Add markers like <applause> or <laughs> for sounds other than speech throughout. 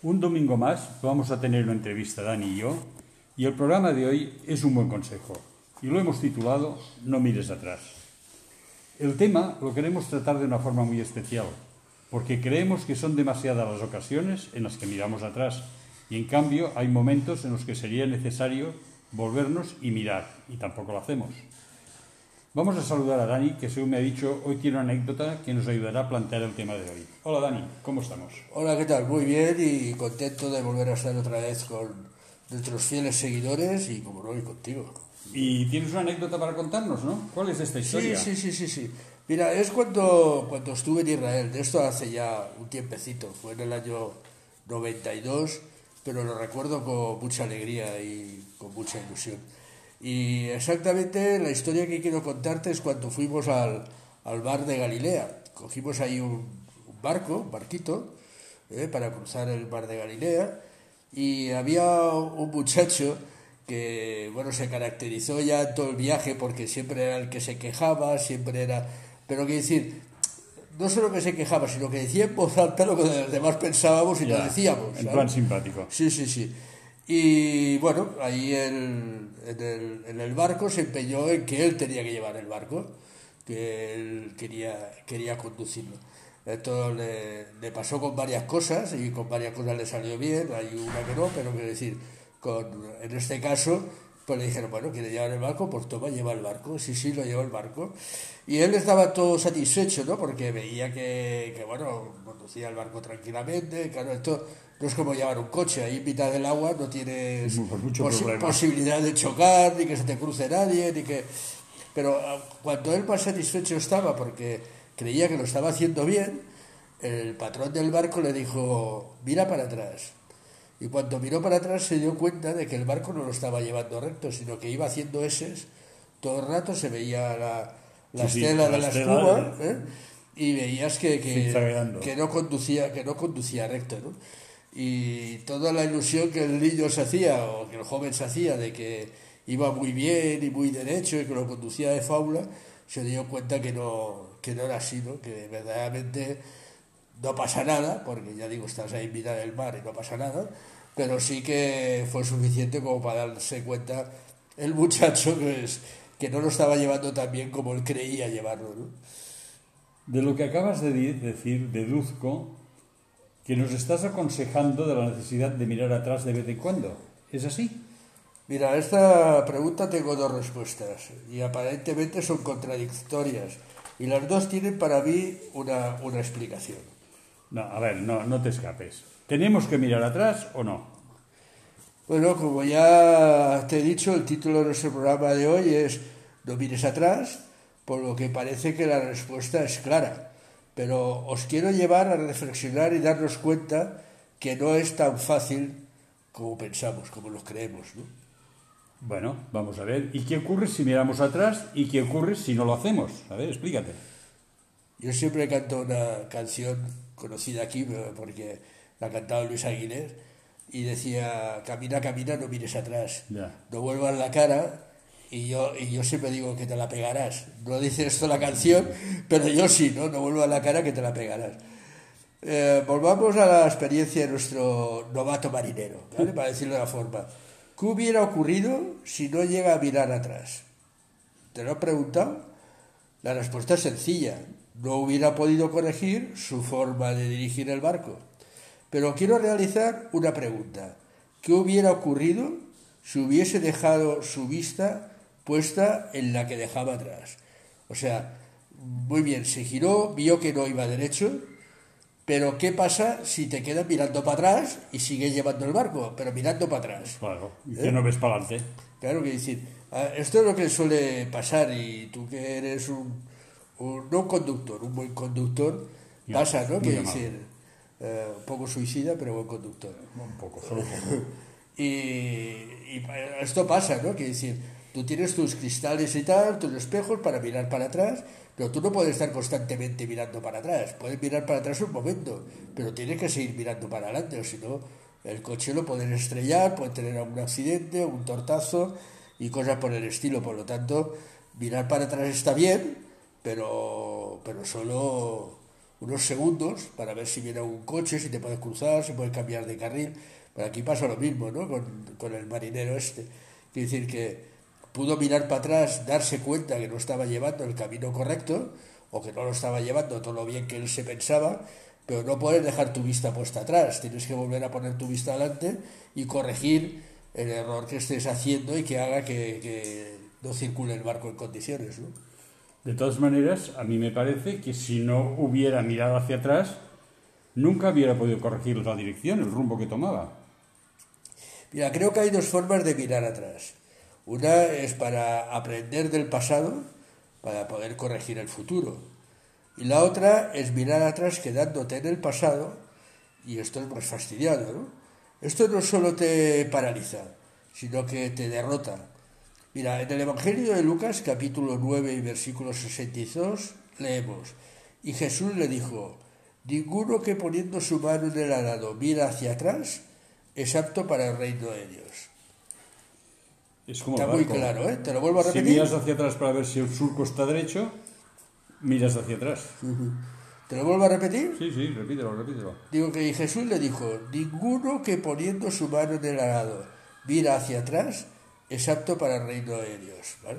Un domingo más vamos a tener una entrevista Dani y yo, y el programa de hoy es un buen consejo, y lo hemos titulado No mires atrás. El tema lo queremos tratar de una forma muy especial, porque creemos que son demasiadas las ocasiones en las que miramos atrás, y en cambio hay momentos en los que sería necesario volvernos y mirar, y tampoco lo hacemos. Vamos a saludar a Dani, que según me ha dicho, hoy tiene una anécdota que nos ayudará a plantear el tema de hoy. Hola Dani, ¿cómo estamos? Hola, ¿qué tal? Muy bien y contento de volver a estar otra vez con nuestros fieles seguidores y como no, y contigo. Y tienes una anécdota para contarnos, ¿no? ¿Cuál es esta Sí, historia? sí, sí, sí, sí. Mira, es cuando, cuando estuve en Israel, de esto hace ya un tiempecito, fue en el año 92, pero lo recuerdo con mucha alegría y con mucha ilusión. Y exactamente la historia que quiero contarte es cuando fuimos al, al bar de Galilea. Cogimos ahí un, un barco, un barquito, eh, para cruzar el mar de Galilea y había un muchacho que bueno se caracterizó ya en todo el viaje porque siempre era el que se quejaba, siempre era... Pero quiero decir, no solo que se quejaba, sino que decía en voz alta lo que los demás pensábamos y Ya, nos decíamos. En ¿sabes? plan simpático. Sí, sí, sí. Y bueno, ahí el- en, el, en el barco se empeñó en que él tenía que llevar el barco, que él quería, quería conducirlo. Esto le, le pasó con varias cosas y con varias cosas le salió bien, hay una que no, pero quiero decir, con, en este caso, pues le dijeron, bueno, ¿quiere llevar el barco? Pues toma, lleva el barco. Sí, sí, lo lleva el barco. Y él estaba todo satisfecho, ¿no? Porque veía que, que bueno, conducía el barco tranquilamente. Claro, esto no es como llevar un coche. Ahí en mitad del agua no tienes mucho posi- problema. posibilidad de chocar, ni que se te cruce nadie, ni que... Pero ah, cuando él más satisfecho estaba porque creía que lo estaba haciendo bien, el patrón del barco le dijo, mira para atrás. Y cuando miró para atrás se dio cuenta de que el barco no lo estaba llevando recto, sino que iba haciendo eses. Todo el rato se veía la, la Sí, estela la de la espuma ¿eh? y veías que, que, que no conducía que no conducía recto. ¿no? Y toda la ilusión que el niño se hacía o que el joven se hacía de que iba muy bien y muy derecho y que lo conducía de fábula, se dio cuenta que no, que no era así, ¿no? que verdaderamente no pasa nada, porque ya digo, estás ahí en mitad del mar y no pasa nada, pero sí que fue suficiente como para darse cuenta el muchacho que, es, que no lo estaba llevando tan bien como él creía llevarlo. De lo que acabas de decir, deduzco que nos estás aconsejando de la necesidad de mirar atrás de vez en cuando. ¿Es así? Mira, a esta pregunta tengo dos respuestas y aparentemente son contradictorias y las dos tienen para mí una, una explicación. No, a ver, no, no te escapes. ¿Tenemos que mirar atrás o no? Bueno, como ya te he dicho, el título de nuestro programa de hoy es No mires atrás, por lo que parece que la respuesta es clara. Pero os quiero llevar a reflexionar y darnos cuenta que no es tan fácil como pensamos, como lo creemos. ¿no? Bueno, vamos a ver. ¿Y qué ocurre si miramos atrás y qué ocurre si no lo hacemos? A ver, explícate. Yo siempre canto una canción conocida aquí porque la cantaba Luis Aguilera y decía, camina, camina, no mires atrás, Ya. no vuelvas la cara y yo, y yo siempre digo que te la pegarás. No dice esto la canción, pero yo sí, ¿no? No vuelvas la cara que te la pegarás. Eh, volvamos a la experiencia de nuestro novato marinero, ¿vale? para decirlo de la forma. ¿Qué hubiera ocurrido si no llega a mirar atrás? ¿Te lo he preguntado? La respuesta es sencilla. No hubiera podido corregir su forma de dirigir el barco. Pero quiero realizar una pregunta. ¿Qué hubiera ocurrido si hubiese dejado su vista puesta en la que dejaba atrás? O sea, muy bien, se giró, vio que no iba derecho, pero ¿qué pasa si te quedas mirando para atrás y sigues llevando el barco, pero mirando para atrás? Claro. ¿Y que no ves para adelante? Claro que decir, ah, esto es lo que suele pasar y tú que eres un, un- no un conductor, un buen conductor, Ya, pasa, ¿no? Que decir, eh, un poco suicida, pero buen conductor. Un poco, solo un poco. <laughs> Y, y esto pasa, ¿no? Que decir, tú tienes tus cristales y tal, tus espejos para mirar para atrás, pero tú no puedes estar constantemente mirando para atrás. Puedes mirar para atrás un momento, pero tienes que seguir mirando para adelante, o si no, el coche lo pueden estrellar, puede tener algún accidente, un tortazo y cosas por el estilo. Por lo tanto, mirar para atrás está bien, pero, pero solo unos segundos para ver si viene un coche, si te puedes cruzar, si puedes cambiar de carril. Pero aquí pasa lo mismo, ¿no? Con, con el marinero este. Quiere decir que pudo mirar para atrás, darse cuenta que no estaba llevando el camino correcto o que no lo estaba llevando todo lo bien que él se pensaba, pero no puedes dejar tu vista puesta atrás, tienes que volver a poner tu vista adelante y corregir el error que estés haciendo y que haga que, que no circule el barco en condiciones. ¿no? De todas maneras, a mí me parece que si no hubiera mirado hacia atrás, nunca hubiera podido corregir la dirección, el rumbo que tomaba. Mira, creo que hay dos formas de mirar atrás. Una es para aprender del pasado, para poder corregir el futuro. Y la otra es mirar atrás quedándote en el pasado, y esto es más fastidiado, ¿no? Esto no solo te paraliza, sino que te derrota. Mira, en el Evangelio de Lucas, capítulo 9 y versículo 62, leemos, y Jesús le dijo, ninguno que poniendo su mano en el arado mira hacia atrás, es apto para el reino de Dios. Es como Está muy claro, ¿eh? Te lo vuelvo a Si repetir. miras hacia atrás para ver si el surco está derecho, miras hacia atrás. ¿Te lo vuelvo a repetir? Sí, sí, repítelo, repítelo. Digo que Jesús le dijo, ninguno que poniendo su mano en el arado mira hacia atrás es apto para el reino de Dios. ¿vale?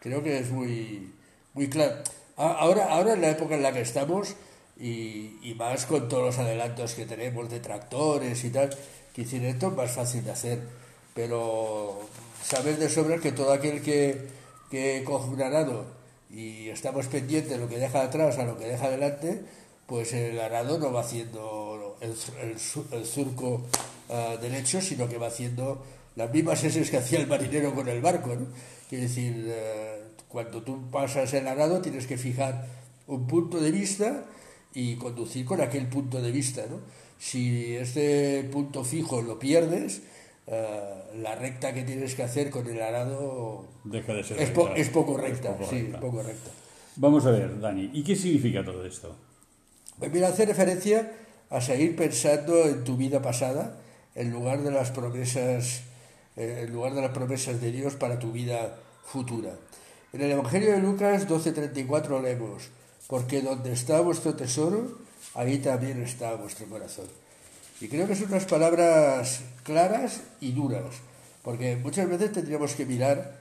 Creo que es muy, muy claro. Ahora, ahora en la época en la que estamos, y, y más con todos los adelantos que tenemos de tractores y tal, que decir, esto es más fácil de hacer. Pero sabes de sobra que todo aquel que, que coge un arado y estamos pendientes de lo que deja atrás a lo que deja adelante, pues el arado no va haciendo el, el su- el surco ah, derecho, sino que va haciendo las mismas eses que hacía el marinero con el barco. ¿no? Quiere decir, eh, cuando tú pasas el arado tienes que fijar un punto de vista y conducir con aquel punto de vista. ¿no? Si este punto fijo lo pierdes, eh, la recta que tienes que hacer con el arado Deja de ser es, po- recta. es poco Es recta. poco sí, recta. poco recta. Vamos a ver, Dani, ¿y qué significa todo esto? Pues mira, hace referencia a seguir pensando en tu vida pasada en lugar de las promesas, eh, en lugar de las promesas de Dios para tu vida futura. En el Evangelio de Lucas 12:34 leemos, porque donde está vuestro tesoro, ahí también está vuestro corazón. Y creo que son unas palabras claras y duras, porque muchas veces tendríamos que mirar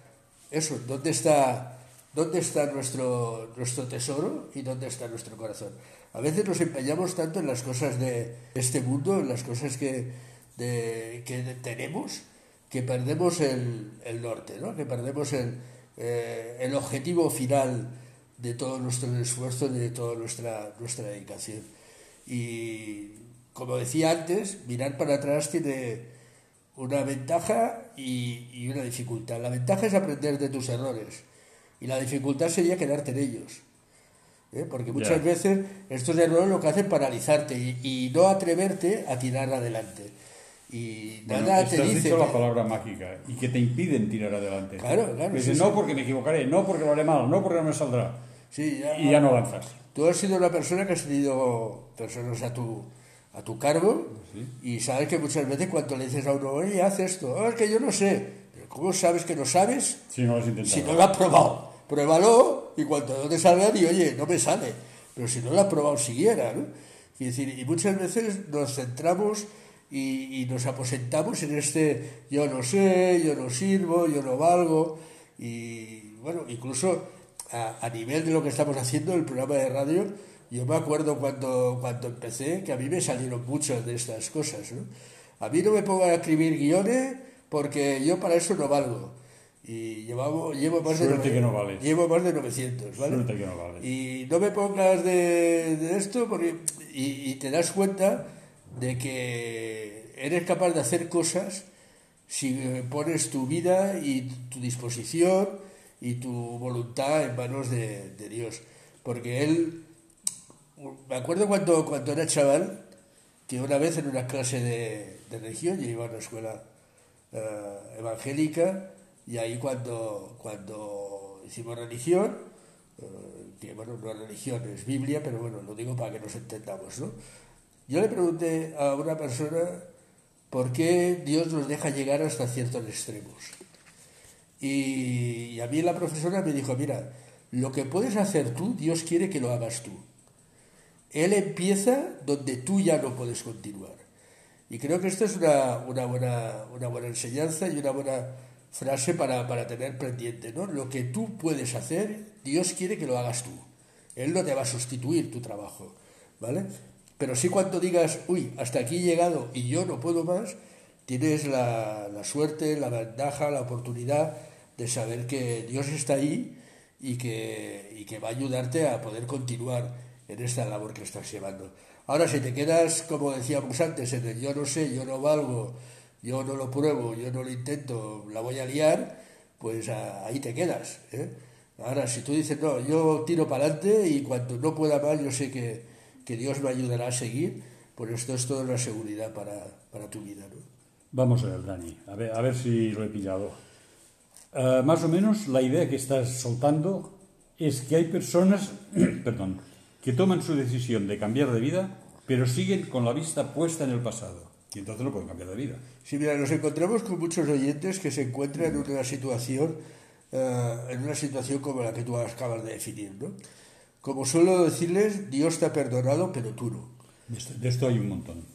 eso, dónde está, dónde está nuestro, nuestro tesoro y dónde está nuestro corazón. A veces nos empeñamos tanto en las cosas de este mundo, en las cosas que, que tenemos, que perdemos el, el norte, ¿no? que perdemos el, eh, el objetivo final de todo nuestro esfuerzo, de toda nuestra, nuestra dedicación. Y como decía antes, mirar para atrás tiene una ventaja y, y una dificultad. La ventaja es aprender de tus errores y la dificultad sería quedarte en ellos. ¿eh? Porque muchas veces estos errores lo que hacen es paralizarte y, y no atreverte a tirar adelante. Y Bueno, nada te dice... dicho la palabra mágica y que te impiden tirar adelante. Claro, claro, sí, sí. no porque me equivocaré, no porque lo haré mal, no porque no me saldrá. Sí, ya- Y ya no avanzas. Tú has sido una persona que has tenido personas a tu, a tu cargo y sabes que muchas veces cuando le dices a uno, oye, haz esto, "Ah, es que yo no sé. Pero ¿Cómo sabes que no sabes Si no lo has intentado. si no lo has probado? Pruébalo y cuando no te salga, di, oye, no me sale. Pero si no lo has probado siquiera, ¿no? Y, decir, y muchas veces nos centramos y, y nos aposentamos en este yo no sé, yo no sirvo, yo no valgo. Y bueno, incluso a, a nivel de lo que estamos haciendo, el programa de radio, yo me acuerdo cuando, cuando empecé que a mí me salieron muchas de estas cosas. ¿no? A mí no me pongan a escribir guiones porque yo para eso no valgo. Y llevamos, llevo, más de Suerte que no vales. llevo más de 900, ¿vale? Suerte que no vales. Y no me pongas de, de esto porque, y, y te das cuenta de que eres capaz de hacer cosas si pones tu vida y tu disposición y tu voluntad en manos de, de Dios. Porque Él, me acuerdo cuando, cuando era chaval, que una vez en una clase de, de religión, yo iba a una escuela eh, evangélica, y ahí cuando, cuando hicimos religión, eh, que bueno, no es religión, es Biblia, pero bueno, lo digo para que nos entendamos, ¿no? Yo le pregunté a una persona por qué Dios nos deja llegar hasta ciertos extremos. Y, y a mí la profesora me dijo, mira, lo que puedes hacer tú, Dios quiere que lo hagas tú. Él empieza donde tú ya no puedes continuar. Y creo que esto es una, una, buena, una buena enseñanza y una buena frase para, para tener pendiente. ¿no? Lo que tú puedes hacer, Dios quiere que lo hagas tú. Él no te va a sustituir tu trabajo. ¿Vale? Pero sí cuando digas, uy, hasta aquí he llegado y yo no puedo más, tienes la, la suerte, la ventaja, la oportunidad de saber que Dios está ahí y que, y que va a ayudarte a poder continuar en esta labor que estás llevando. Ahora, si te quedas, como decíamos antes, en el yo no sé, yo no valgo, yo no lo pruebo, yo no lo intento, la voy a liar, pues ahí te quedas. ¿eh? Ahora, si tú dices, no, yo tiro para adelante y cuando no pueda más, yo sé que, que, Dios me ayudará a seguir, pues esto es toda una seguridad para, para tu vida. Vamos a ver, Dani, a ver, a ver si lo he pillado. Uh, más o menos la idea que estás soltando es que hay personas, <clears throat> perdón, que toman su decisión de cambiar de vida, pero siguen con la vista puesta en el pasado. Y entonces no pueden cambiar de vida. Sí, mira, nos encontramos con muchos oyentes que se encuentran en una situación, uh, en una situación como la que tú acabas de definir, ¿no? Como suelo decirles, Dios te ha perdonado, pero tú no. De esto, hay un montón.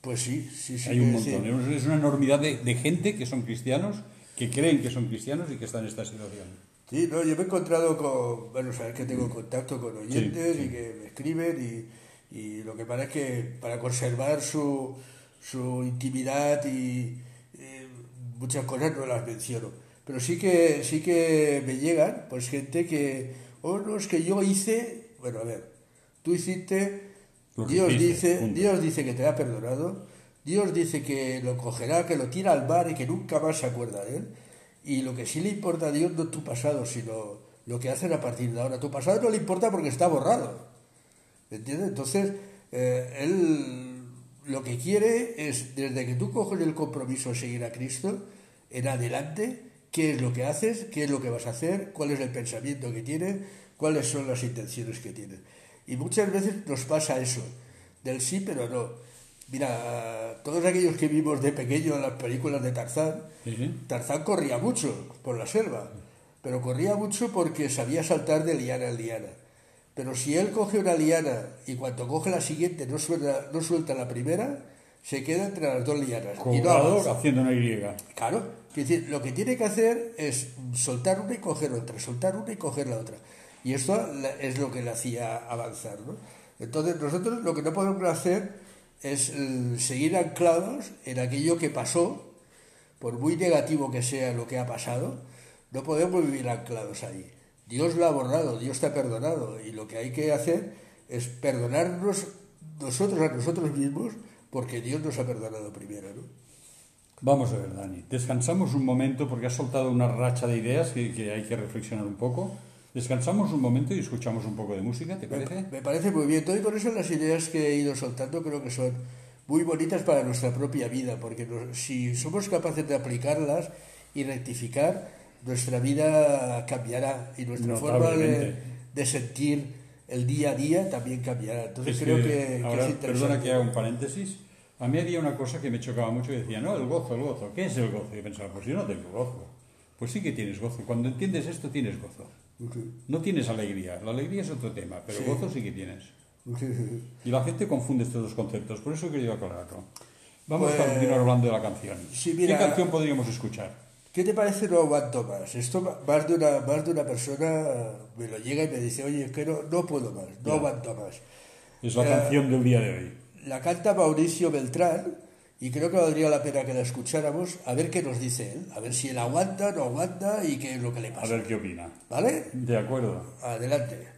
Pues sí, sí, sí. Hay un montón. Es una enormidad de, de gente que son cristianos, que creen que son cristianos y que están en esta situación. Sí, no, yo me he encontrado con, bueno, sabes que tengo contacto con oyentes sí, sí. y que me escriben y, y, lo que pasa es que para conservar su, su intimidad y, y, muchas cosas no las menciono. Pero sí que, sí que me llegan, pues gente que, oh no, es que yo hice, bueno, a ver, tú hiciste, Dios dice, Dios dice que te ha perdonado, Dios dice que lo cogerá, que lo tira al mar y que nunca más se acuerda de él. Y lo que sí le importa a Dios no es tu pasado, sino lo que hacen a partir de ahora. Tu pasado no le importa porque está borrado. ¿Entiendes? Entonces, eh, Él lo que quiere es, desde que tú coges el compromiso de seguir a Cristo, en adelante, qué es lo que haces, qué es lo que vas a hacer, cuál es el pensamiento que tienes, cuáles son las intenciones que tienes. Y muchas veces nos pasa eso, del sí pero no. Mira, todos aquellos que vimos de pequeño en las películas de Tarzán. Tarzán corría mucho por la selva, pero corría mucho porque sabía saltar de liana en liana. Pero si él coge una liana y cuando coge la siguiente no suelta, no suelta la primera, se queda entre las dos lianas. y no avanza. haciendo una Y. Claro, es decir, lo que tiene que hacer es soltar una y coger otra, soltar una y coger la otra. Y esto es lo que le hacía avanzar. ¿no? Entonces nosotros lo que no podemos hacer es seguir anclados en aquello que pasó por muy negativo que sea lo que ha pasado, no podemos vivir anclados ahí. Dios lo ha borrado, Dios te ha perdonado y lo que hay que hacer es perdonarnos nosotros a nosotros mismos porque Dios nos ha perdonado primero. Vamos a ver, Dani, descansamos un momento porque has soltado una racha de ideas que, que hay que reflexionar un poco. Descansamos un momento y escuchamos un poco de música, ¿te parece? Me, me parece muy bien. Todo y con eso las ideas que he ido soltando creo que son muy bonitas para nuestra propia vida, porque nos, si somos capaces de aplicarlas y rectificar, nuestra vida cambiará y nuestra forma de, de, sentir el día a día también cambiará. Entonces es creo que, que, ahora, que es Perdona que haga un paréntesis. A mí había una cosa que me chocaba mucho y decía, no, el gozo, el gozo. ¿Qué es el gozo? Y pensaba, pues yo no tengo gozo. Pues sí que tienes gozo. Cuando entiendes esto, tienes gozo. Uh -huh. No tienes alegría. La alegría es otro tema, pero Sí. gozo sí que tienes. Y la gente confunde estos dos conceptos, por eso quería aclararlo. Vamos Pues- a continuar hablando de la canción. Sí, mira- ¿Qué canción podríamos escuchar? ¿Qué te parece no aguanto más? Esto más de una, más de una persona me lo llega y me dice, oye, es que no, no puedo más, no aguanto más. Es la Eh, canción del día de hoy. La canta Mauricio Beltrán y creo que valdría la pena que la escucháramos a ver qué nos dice él, a ver si él aguanta, no aguanta y qué es lo que le A pasa. ver qué opina. ¿Vale? De acuerdo. Adelante.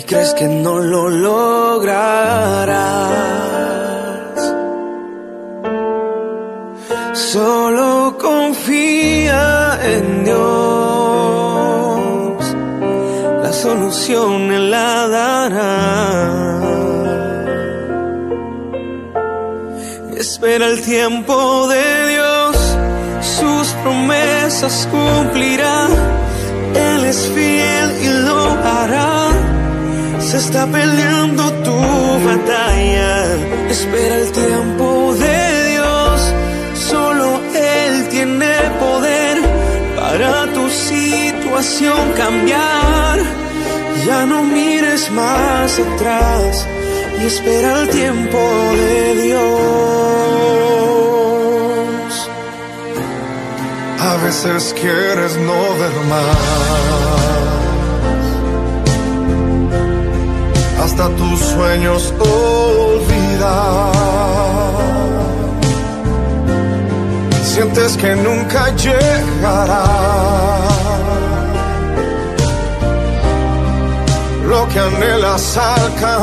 y crees que no lo lograrás. Solo confía en Dios, la solución Él la dará. Espera el tiempo de Dios, sus promesas cumplirá. Él es fiel y lo hará. Se está peleando tu batalla. Espera el tiempo de Dios, solo Él tiene poder para tu situación cambiar. Ya no mires más atrás y espera el tiempo de Dios. A veces quieres no ver más. Tus sueños olvidar. Sientes que nunca llegará. Lo que anhelas alcanzar.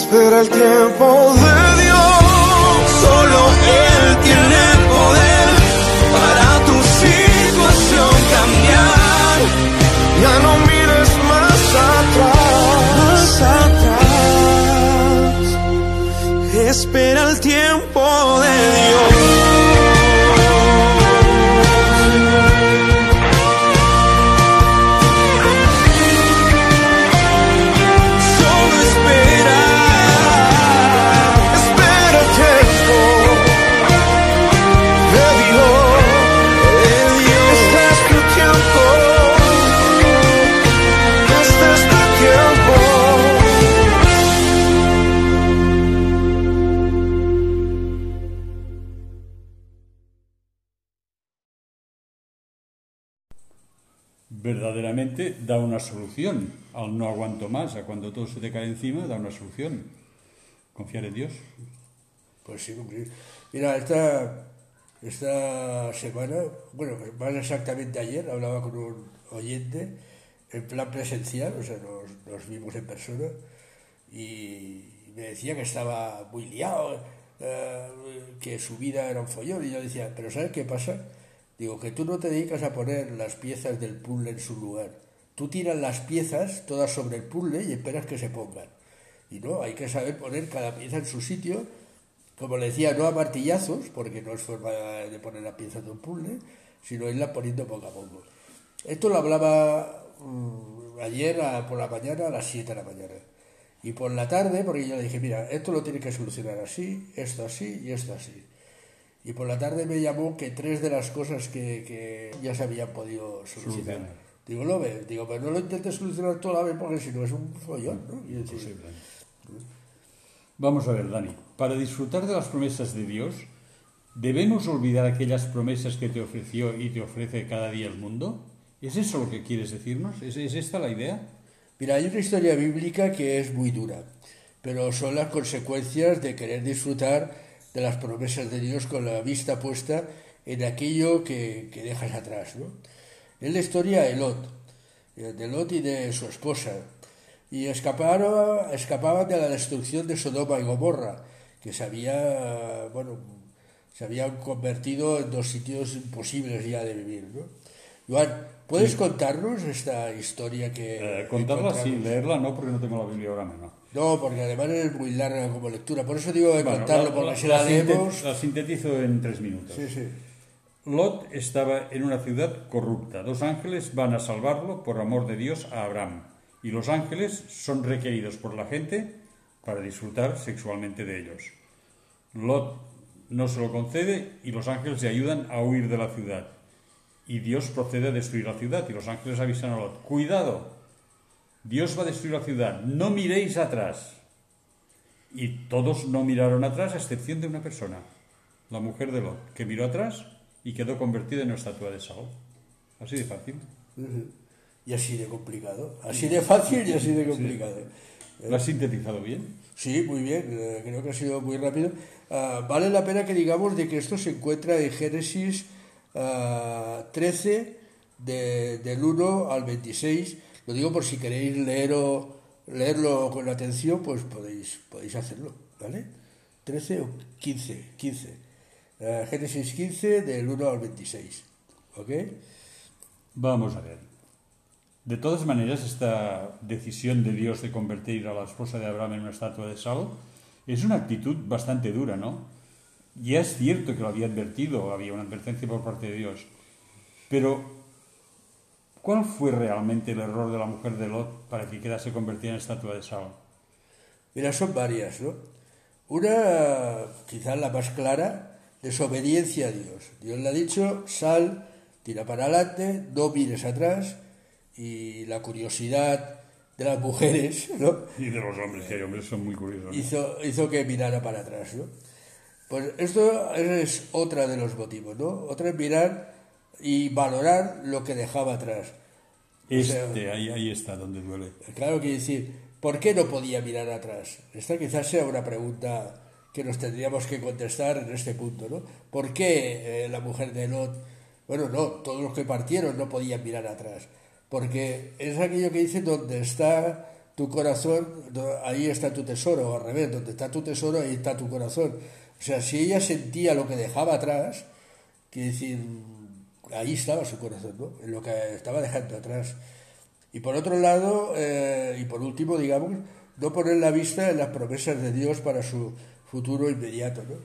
Espera el tiempo de Dios. Solo Él tiene poder para tu situación cambiar. Ya no mires más atrás. Más atrás. Espera el tiempo de Dios. Da una solución al no aguanto más, a cuando todo se te cae encima, da una solución. Confiar en Dios. Pues sí, hombre. Mira, esta, esta semana, bueno, más exactamente ayer, hablaba con un oyente en plan presencial, o sea, nos, nos vimos en persona, y me decía que estaba muy liado, eh, que su vida era un follón, y yo decía, pero ¿sabes qué pasa? Digo, que tú no te dedicas a poner las piezas del puzzle en su lugar. Tú tiras las piezas todas sobre el puzzle y esperas que se pongan. Y no, hay que saber poner cada pieza en su sitio como le decía, no a martillazos, porque no es forma de poner la pieza de un puzzle, sino irla poniendo poco a poco. Esto lo hablaba mm, ayer por la mañana a las 7 de la mañana. Y por la tarde, porque yo le dije, mira, esto lo tienes que solucionar así, esto así y esto así. Y por la tarde me llamó que tres de las cosas que, que ya se habían podido solucionar. Digo, lo ve, digo, pero no lo intentes solucionar toda la vez porque si no es un follón, ¿no? Y. Vamos a ver, Dani. Para disfrutar de las promesas de Dios, ¿debemos olvidar aquellas promesas que te ofreció y te ofrece cada día el mundo? ¿Es eso lo que quieres decirnos? ¿Es, es esta la idea? Mira, hay una historia bíblica que es muy dura, pero son las consecuencias de querer disfrutar de las promesas de Dios con la vista puesta en aquello que, que dejas atrás. ¿no? Es la historia de Lot, eh, de Lot y de su esposa, y escaparon, escapaban de la destrucción de Sodoma y Gomorra, que se había, bueno, se habían convertido en dos sitios imposibles ya de vivir. ¿no? Joan, ¿puedes contarnos esta historia que... Eh, contarla sí, leerla no, porque no tengo la Biblia ahora mismo. No, porque además es muy larga como lectura. Por eso digo de Bueno, contarlo, porque la- si la, la leemos... la sintetizo en tres minutos. Sí, sí. Lot estaba en una ciudad corrupta. Dos ángeles van a salvarlo por amor de Dios a Abraham. Y los ángeles son requeridos por la gente para disfrutar sexualmente de ellos. Lot no se lo concede y los ángeles le ayudan a huir de la ciudad. Y Dios procede a destruir la ciudad y los ángeles avisan a Lot, cuidado, Dios va a destruir la ciudad, no miréis atrás. Y todos no miraron atrás a excepción de una persona, la mujer de Lot, que miró atrás y quedó convertida en una estatua de sal. Así de fácil. Y así de complicado. Así de fácil y así de complicado. ¿Lo has sintetizado bien? Sí, muy bien. eh, creo que ha sido muy rápido. Ah, vale la pena que digamos de que esto se encuentra en Génesis ah, 13, de- del 1 al 26. Lo digo por si queréis leerlo, leerlo con atención, pues podéis, podéis hacerlo. ¿Vale? 13 o 15. 15. Ah, Génesis 15, del 1 al 26. ¿Ok? Vamos a ver. De todas maneras, esta decisión de Dios de convertir a la esposa de Abraham en una estatua de sal es una actitud bastante dura, ¿no? Ya es cierto que lo había advertido, había una advertencia por parte de Dios. Pero, ¿cuál fue realmente el error de la mujer de Lot para que quedase convertida en estatua de sal? Mira, son varias, ¿no? Una, quizás la más clara, desobediencia a Dios. Dios le ha dicho, sal, tira para adelante, no mires atrás, y la curiosidad de las mujeres, ¿no? Y de los hombres, que hay hombres son muy curiosos. hizo, hizo que mirara para atrás, ¿no? Pues esto es otra de los motivos, ¿no? Otra es mirar y valorar lo que dejaba atrás. Este, ahí, ahí está donde duele. Claro que decir, ¿por qué no podía mirar atrás? Esta quizás sea una pregunta que nos tendríamos que contestar en este punto, ¿no? ¿Por qué eh, la mujer de Lot, bueno, no, todos los que partieron no podían mirar atrás? Porque es aquello que dice, donde está tu corazón, ahí está tu tesoro, o al revés, donde está tu tesoro, ahí está tu corazón. O sea, si ella sentía lo que dejaba atrás, quiere decir, ahí estaba su corazón, ¿no? En lo que estaba dejando atrás. Y por otro lado, eh, y por último, digamos, no poner la vista en las promesas de Dios para su futuro inmediato. ¿no?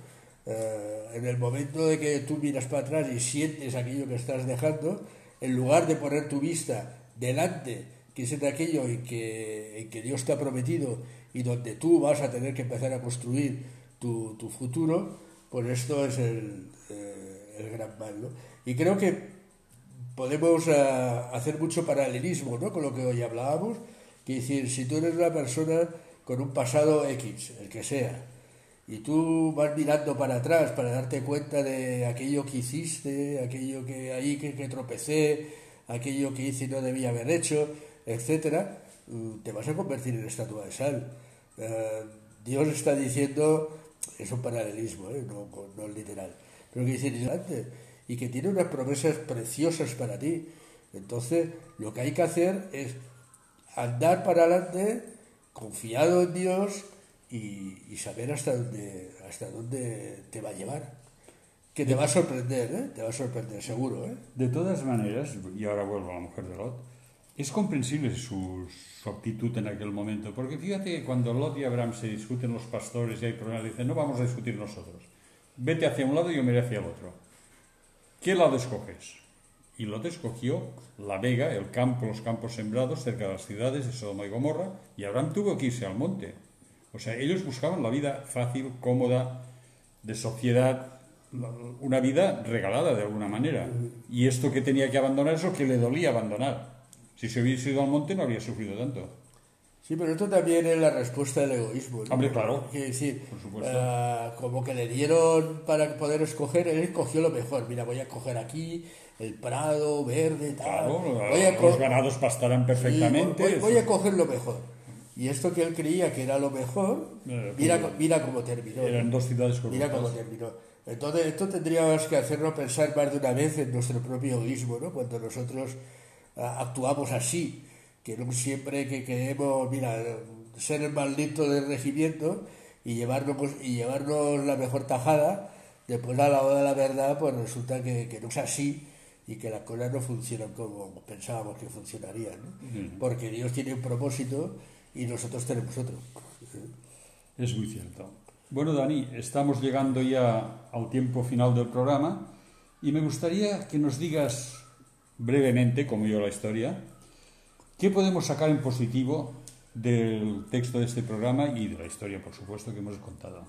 Eh, en el momento de que tú miras para atrás y sientes aquello que estás dejando, en lugar de poner tu vista delante, que es en aquello en que, en que Dios te ha prometido y donde tú vas a tener que empezar a construir tu, tu futuro, pues esto es el, eh, el gran mal. ¿no? Y creo que podemos ah, hacer mucho paralelismo ¿no? con lo que hoy hablábamos, que decir, si tú eres una persona con un pasado X, el que sea, y tú vas mirando para atrás para darte cuenta de aquello que hiciste, aquello que ahí que, que tropecé, aquello que hice y no debía haber hecho, etcétera, mm, te vas a convertir en estatua de sal. Eh, Dios está diciendo, es un paralelismo, ¿eh? no, no es literal, pero que dice antes, y que tiene unas promesas preciosas para ti. Entonces, lo que hay que hacer es andar para adelante, confiado en Dios y, y saber hasta dónde, hasta dónde te va a llevar. Que te va a sorprender, ¿eh? Te va a sorprender, seguro, ¿eh? De todas maneras, y ahora vuelvo a la mujer de Lot, es comprensible su, su actitud en aquel momento, porque fíjate que cuando Lot y Abraham se discuten los pastores y hay problemas, dicen, no vamos a discutir nosotros, vete hacia un lado y yo me iré hacia el otro. ¿Qué lado escoges? Y Lot escogió la vega, el campo, los campos sembrados cerca de las ciudades de Sodoma y Gomorra, y Abraham tuvo que irse al monte. O sea, ellos buscaban la vida fácil, cómoda, de sociedad, una vida regalada de alguna manera. Y esto que tenía que abandonar es lo que le dolía abandonar. Si se hubiese ido al monte no habría sufrido tanto. Sí, pero esto también es la respuesta del egoísmo. ¿no? Hombre, claro. Quiere decir, Por supuesto. ah, como que le dieron para poder escoger, él escogió lo mejor. Mira, voy a coger aquí el prado verde, tal. Claro, voy a co- los ganados pastarán perfectamente. Voy, voy a coger lo mejor. Y esto que él creía que era lo mejor, Eh, mira, mira cómo terminó. Eran dos ciudades Mira cómo corruptas. terminó. Entonces, esto tendríamos que hacernos pensar más de una vez en nuestro propio egoísmo, ¿no? Cuando nosotros ah, actuamos así, que no siempre que queremos, mira, ser el más listo del regimiento y llevarnos, pues, y llevarnos la mejor tajada, después a la hora de la verdad, pues resulta que, que no es así y que las cosas no funcionan como pensábamos que funcionarían, ¿no? Porque Dios tiene un propósito y nosotros tenemos otro. Es muy cierto. Bueno, Dani, estamos llegando ya al tiempo final del programa y me gustaría que nos digas brevemente, como yo la historia, qué podemos sacar en positivo del texto de este programa y de la historia, por supuesto, que hemos contado.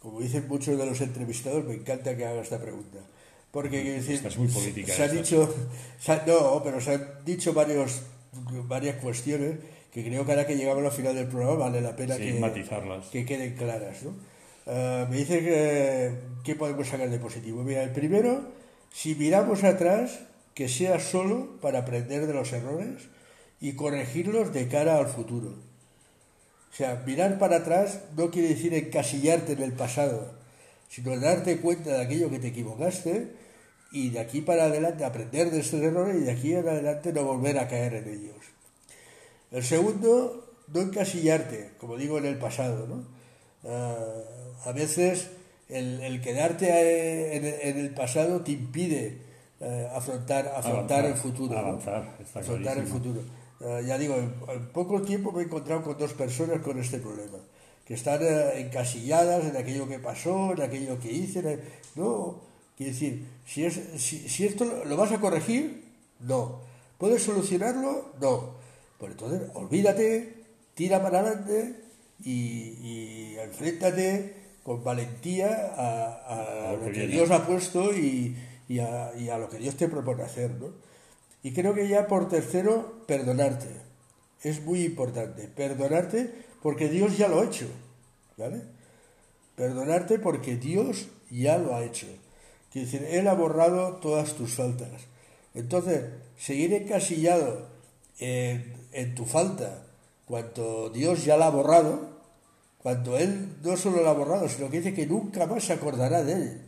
Como dicen muchos de los entrevistados, me encanta que haga esta pregunta. Porque quiero decir, muy política, Se, ha esta. dicho, se no, pero se han dicho varios, varias cuestiones que creo que ahora que llegamos al final del programa vale la pena Sí, que, matizarlas. que queden claras. ¿no? Ah, me dice que podemos sacar de positivo. Mira, el primero, si miramos atrás, que sea solo para aprender de los errores y corregirlos de cara al futuro. O sea, mirar para atrás no quiere decir encasillarte en el pasado, sino darte cuenta de aquello que te equivocaste y de aquí para adelante aprender de estos errores y de aquí en adelante no volver a caer en ellos. El segundo, no encasillarte, como digo, en el pasado. ¿no? Ah, a veces el, el quedarte eh, en, en el pasado te impide eh, afrontar, afrontar Avanzar, el futuro. ¿no? avanzar, está afrontar el futuro. Ah, ya digo, en, en poco tiempo me he encontrado con dos personas con este problema, que están eh, encasilladas en aquello que pasó, en aquello que hice. No, quiero decir, si, es, si, si esto lo, lo vas a corregir, no. ¿Puedes solucionarlo? No. Pues entonces, olvídate, tira para adelante y, y enfréntate con valentía a, a A lo que. Dios ha puesto y, y a, y a lo que Dios te propone hacer, ¿no? Y creo que ya por tercero, perdonarte. Es muy importante. Perdonarte porque Dios ya lo ha hecho. ¿Vale? Perdonarte porque Dios ya lo ha hecho. Quiere decir, Él ha borrado todas tus faltas. Entonces, seguir encasillado en, en tu falta cuando Dios ya la ha borrado, cuando Él no solo la ha borrado, sino que dice que nunca más se acordará de Él.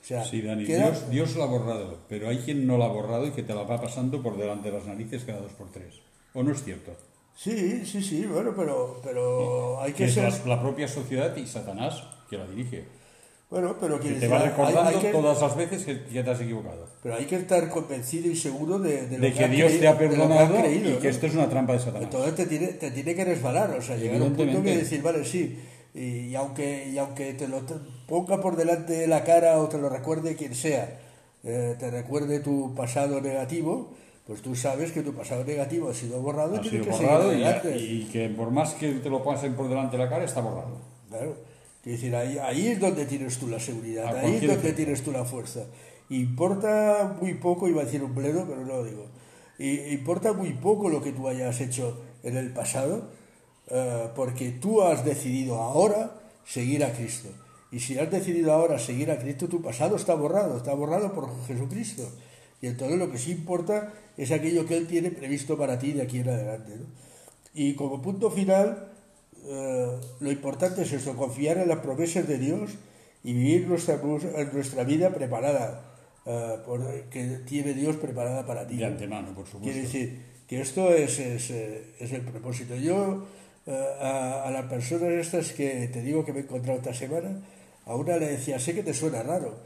O sea, Sí, Dani, queda- Dios, Dios la ha borrado, pero hay quien no la ha borrado y que te la va pasando por delante de las narices cada dos por tres. ¿O no es cierto? Sí, sí, sí, bueno, pero, pero hay Que ser... la, la propia sociedad y Satanás que la dirige. Bueno, pero Que te va recordando hay que- todas las veces que, que te has equivocado. Pero hay que estar convencido y seguro de, de lo De que ha Dios creído- te ha que perdonado creído, y ¿no? que esto es una trampa de Satanás. Entonces te tiene, te tiene que resbalar, o sea, llegar a un punto que decir, vale, sí, y, y aunque, y aunque te lo ponga por delante de la cara o te lo recuerde quien sea, eh, te recuerde tu pasado negativo, pues tú sabes que tu pasado negativo ha sido borrado y Ha sido que borrado y, y que por más que te lo pasen por delante de la cara, está borrado. Claro. Decir, ahí, ahí es donde tienes tú la seguridad, ahí es donde tienes tú la fuerza. Importa muy poco, iba a decir un bledo, pero no lo digo. Y, importa muy poco lo que tú hayas hecho en el pasado, eh, porque tú has decidido ahora seguir a Cristo. Y si has decidido ahora seguir a Cristo, tu pasado está borrado, está borrado por Jesucristo. Y entonces lo que sí importa es aquello que Él tiene previsto para ti de aquí en adelante. ¿no? Y como punto final, eh, lo importante es esto, confiar en las promesas de Dios y vivir nuestra, nuestra vida preparada, eh, por, que tiene Dios preparada para ti. De antemano, por supuesto. Quiere decir que esto es, es, eh, es el propósito. Yo, eh, a, a las personas estas que te digo que me he encontrado esta semana, a una le decía, sé que te suena raro,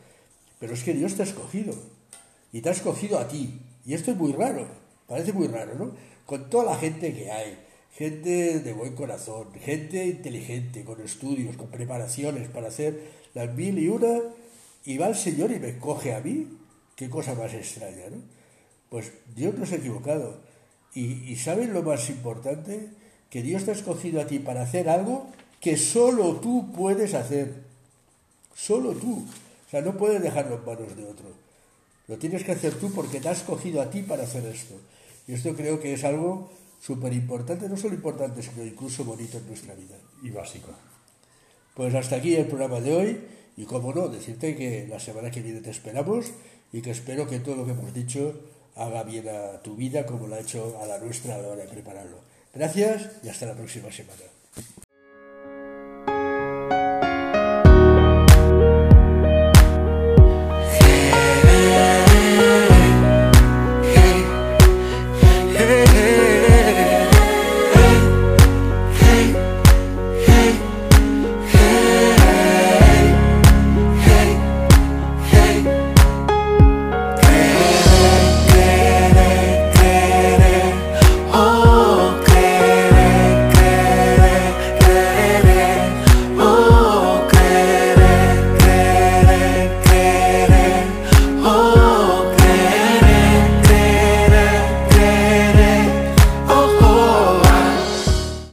pero es que Dios te ha escogido. Y te ha escogido a ti. Y esto es muy raro, parece muy raro, ¿no? Con toda la gente que hay, gente de buen corazón, gente inteligente, con estudios, con preparaciones para hacer las mil y una, y va el Señor y me coge a mí. Qué cosa más extraña, ¿no? Pues Dios no se ha equivocado. Y, y ¿sabes lo más importante? Que Dios te ha escogido a ti para hacer algo que solo tú puedes hacer. Solo tú. O sea, no puedes dejarlo en manos de otro. Lo tienes que hacer tú porque te has escogido a ti para hacer esto. Y esto creo que es algo súper importante, no solo importante, sino incluso bonito en nuestra vida. Y básico. Pues hasta aquí el programa de hoy. Y como no, decirte que la semana que viene te esperamos y que espero que todo lo que hemos dicho haga bien a tu vida como lo ha hecho a la nuestra a la hora de prepararlo. Gracias y hasta la próxima semana.